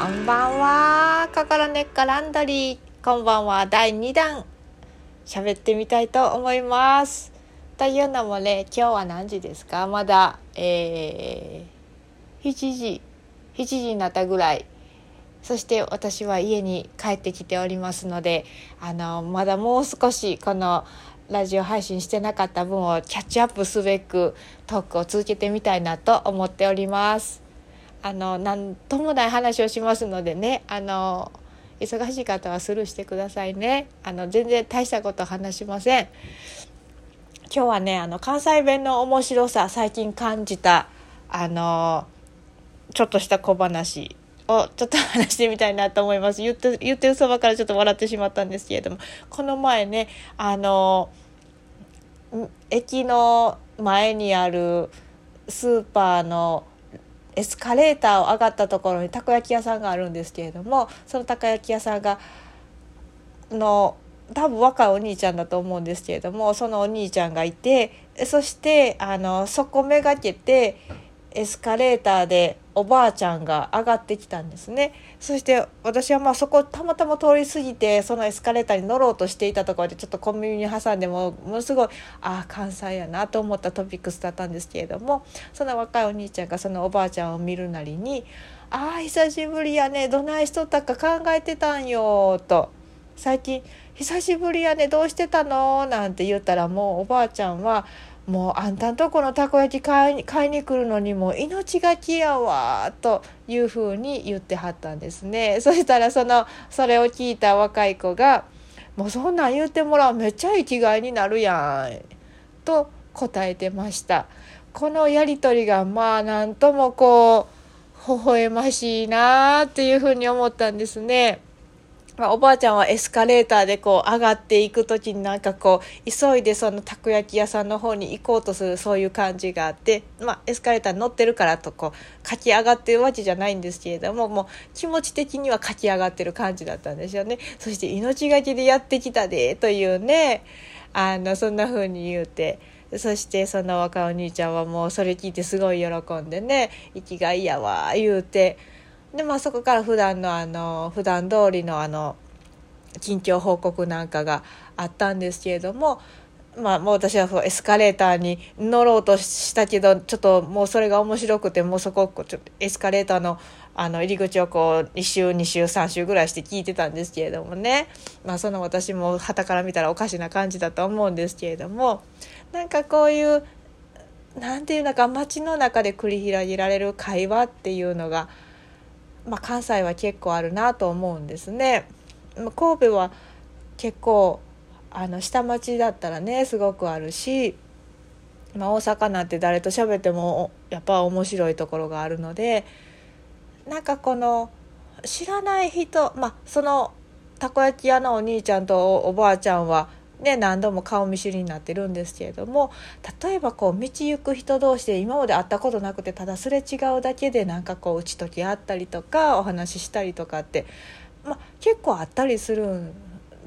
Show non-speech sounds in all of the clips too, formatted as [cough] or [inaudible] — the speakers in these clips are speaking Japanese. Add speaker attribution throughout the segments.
Speaker 1: こんばんは。心根っこランドリーこんばんは。第2弾喋ってみたいと思います。というのもね今日は何時ですか？まだえー、7時。7時になったぐらい。そして私は家に帰ってきておりますのであのまだもう少しこのラジオ配信してなかった分をキャッチアップすべくトークを続けてみたいなと思っております。あの何ともない話をしますのでねあの忙しい方はスルーしてくださいね。あの全然大したこと話しません。今日はねあの関西弁の面白さ最近感じたあのちょっとした小話をちょっと話してみたいなと思います。言って言ってるそばからちょっと笑ってしまったんですけれどもこの前ねあの駅の前にあるスーパーのエスカレーターを上がったところにたこ焼き屋さんがあるんですけれどもそのたこ焼き屋さんがの多分若いお兄ちゃんだと思うんですけれどもそのお兄ちゃんがいてそしてあのそこめがけてエスカレーターでおばあちゃんが上がってきたんですねそして私はまあそこたまたま通り過ぎてそのエスカレーターに乗ろうとしていたところでちょっと小耳に挟んでもものすごいああ関西やなと思ったトピックスだったんですけれどもその若いお兄ちゃんがそのおばあちゃんを見るなりに「ああ久しぶりやねどないしとったか考えてたんよ」と最近「久しぶりやねどうしてたの?」なんて言ったらもうおばあちゃんは「もうあんたんとこのたこ焼き買いに買いに来るのにも命がけやわというふうに言ってはったんですね [laughs] そしたらそのそれを聞いた若い子が「もうそんなん言ってもらうめっちゃ生きがいになるやん」と答えてましたこのやり取りがまあなんともこう微笑ましいなっていうふうに思ったんですね。ま、おばあちゃんはエスカレーターでこう上がっていく時になんかこう急いでそのたこ焼き屋さんの方に行こうとするそういう感じがあって、まあ、エスカレーターに乗ってるからとこう駆き上がってるわけじゃないんですけれどももう気持ち的には駆き上がってる感じだったんですよねそして命がけでやってきたでというねあのそんな風に言うて。そしてその若お兄ちゃんはもうそれ聞いてすごい喜んでね生きがいやわ言うて。でまあそこから普段のあの普段通りのあの近況報告なんかがあったんですけれどもまあもう私はエスカレーターに乗ろうとしたけどちょっともうそれが面白くてもうそこちょエスカレーターのあの入り口をこう1周2周3周ぐらいして聞いてたんですけれどもね。まあその私もはたから見たらおかしな感じだと思うんですけれどもなんかこういう何て言うのか街の中で繰り広げられる会話っていうのがまあ、関西は結構あるなと思うんですね。神戸は結構あの下町だったらねすごくあるし、まあ、大阪なんて誰と喋ってもやっぱ面白いところがあるのでなんかこの知らない人まあそのたこ焼き屋のお兄ちゃんとおばあちゃんはね、何度も顔見知りになってるんですけれども例えばこう道行く人同士で今まで会ったことなくてただすれ違うだけでなんかこう打ち解き合ったりとかお話ししたりとかって、まあ、結構あったりするん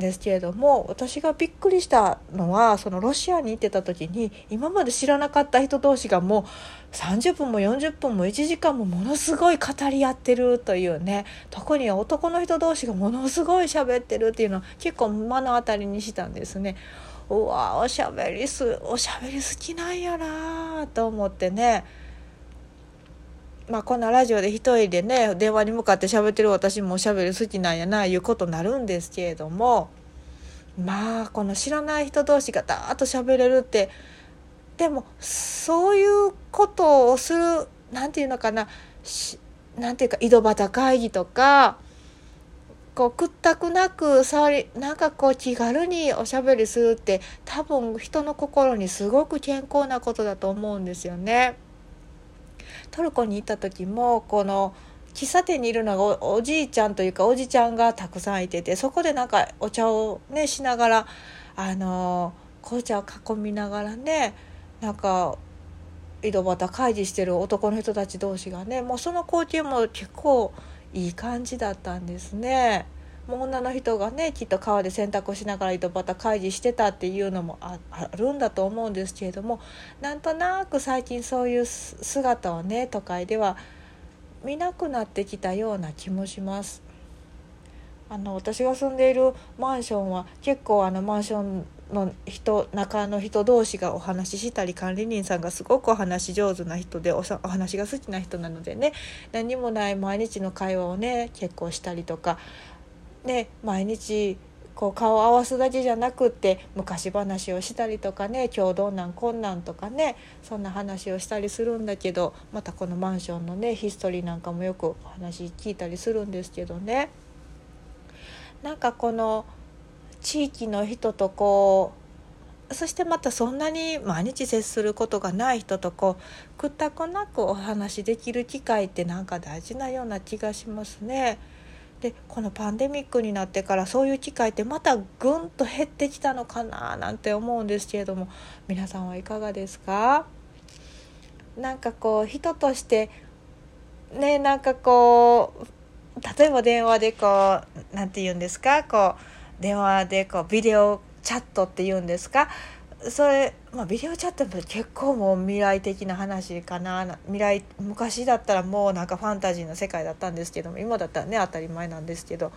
Speaker 1: ですけれども私がびっくりしたのはそのロシアに行ってた時に今まで知らなかった人同士がもう30分も40分も1時間もものすごい語り合ってるというね特に男の人同士がものすごい喋ってるっていうのを結構目の当たりにしたんですね。うわおしゃべりすおしゃべり好きなんやなと思ってね。まあこんなラジオで一人でね電話に向かって喋ってる私もおしゃべり好きなんやないうことになるんですけれどもまあこの知らない人同士がダーッと喋れるってでもそういうことをする何て言うのかな何て言うか井戸端会議とかこう屈託なく触りなんかこう気軽におしゃべりするって多分人の心にすごく健康なことだと思うんですよね。トルコに行った時もこの喫茶店にいるのがおじいちゃんというかおじちゃんがたくさんいててそこでなんかお茶をねしながらあの紅茶を囲みながらねなんか井戸端会議してる男の人たち同士がねもうその光景も結構いい感じだったんですね。もう女の人がねきっと川で洗濯をしながら井戸端会議してたっていうのもあるんだと思うんですけれどもなんとなく最近そういう姿をね都会では見なくなってきたような気もします。あの私が住んでいるマンションは結構あのマンションの人中の人同士がお話ししたり管理人さんがすごくお話上手な人でお話が好きな人なのでね何もない毎日の会話をね結構したりとか、ね、毎日こう顔を合わすだけじゃなくって昔話をしたりとかね今日どんなんこんなんとかねそんな話をしたりするんだけどまたこのマンションのねヒストリーなんかもよくお話聞いたりするんですけどね。なんかこの地域の人とこうそしてまたそんなに毎日接することがない人とこうくったくなくお話できる機会ってなんか大事なような気がしますね。でこのパンデミックになってからそういう機会ってまたぐんと減ってきたのかななんて思うんですけれども皆さんはいかがですか？なんかこう人としてねなんかこう例えば電話でこう何て言うんですか？こう電話でこうビデオチャットって言うんですか？それ、まあ、ビデオチャットって結構もう未来的な話かな。未来昔だったらもうなんかファンタジーの世界だったんですけども今だったらね当たり前なんですけど。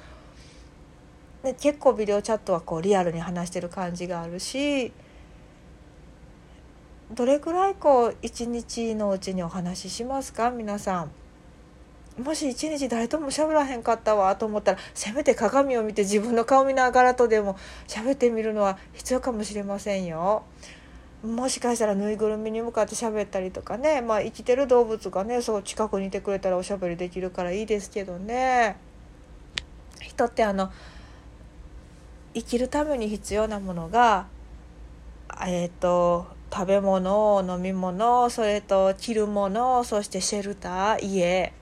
Speaker 1: で結構ビデオチャットはこうリアルに話してる感じがあるし。どれくらいこう一日のうちにお話ししますか？皆さん。もし一日誰とも喋らへんかったわと思ったらせめて鏡を見て自分の顔見ながらとでも喋ってみるのは必要かもしれませんよ。もしかしたらぬいぐるみに向かって喋ったりとかね、まあ、生きてる動物がねそう近くにいてくれたらおしゃべりできるからいいですけどね人ってあの生きるために必要なものがえっ、ー、と食べ物飲み物それと着るものそしてシェルター家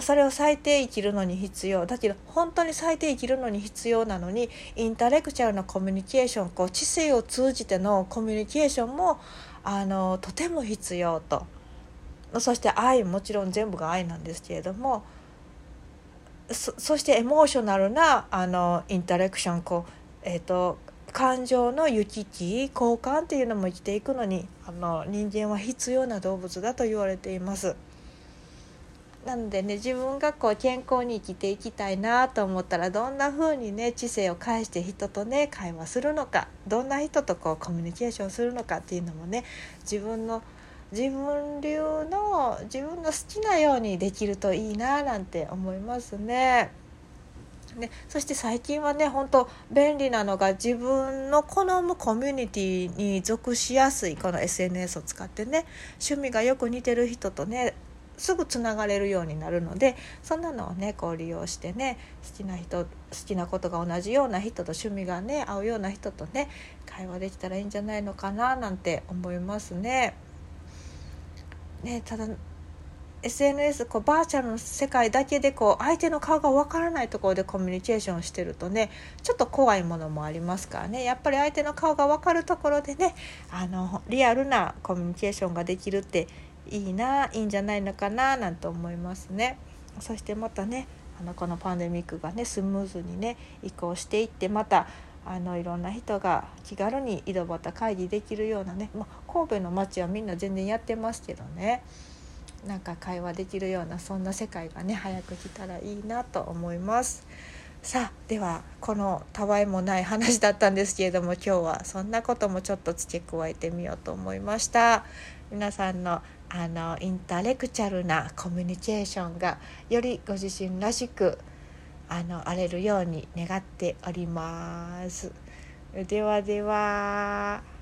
Speaker 1: それを最低生きるのに必要だけど本当に最低生きるのに必要なのにインタレクチャルなコミュニケーションこう知性を通じてのコミュニケーションもあのとても必要とそして愛もちろん全部が愛なんですけれどもそしてエモーショナルなあのインタレクションこう、えーと、感情の行き来交換っていうのも生きていくのにあの人間は必要な動物だと言われています。なのでね自分がこう健康に生きていきたいなと思ったらどんな風にね知性を介して人とね会話するのかどんな人とこうコミュニケーションするのかっていうのもね自分の自分流の自分の好きなようにできるといいななんて思いますね。ね、そして最近はね本当便利なのが自分の好むコミュニティに属しやすいこの SNS を使ってね趣味がよく似てる人とねすぐつながれるようになるのでそんなのをねこう利用してね好きな人好きなことが同じような人と趣味がね合うような人とね会話できたらいいんじゃないのかななんて思いますね。ねただ SNS こうバーチャルの世界だけでこう相手の顔がわからないところでコミュニケーションしてるとねちょっと怖いものもありますからねやっぱり相手の顔が分かるところでねあのリアルなコミュニケーションができるっていいないいんじゃないのかななんて思いますね。そしてまたねあのこのパンデミックがねスムーズにね移行していってまたあのいろんな人が気軽に井戸端会議できるようなね、まあ、神戸の街はみんな全然やってますけどねなんか会話できるようなそんな世界がね早く来たらいいなと思います。さあではこのたわいもない話だったんですけれども今日はそんなこともちょっと付け加えてみようと思いました。皆さんのあのインタレクチャルなコミュニケーションがよりご自身らしくあの荒れるように願っております。ではでは。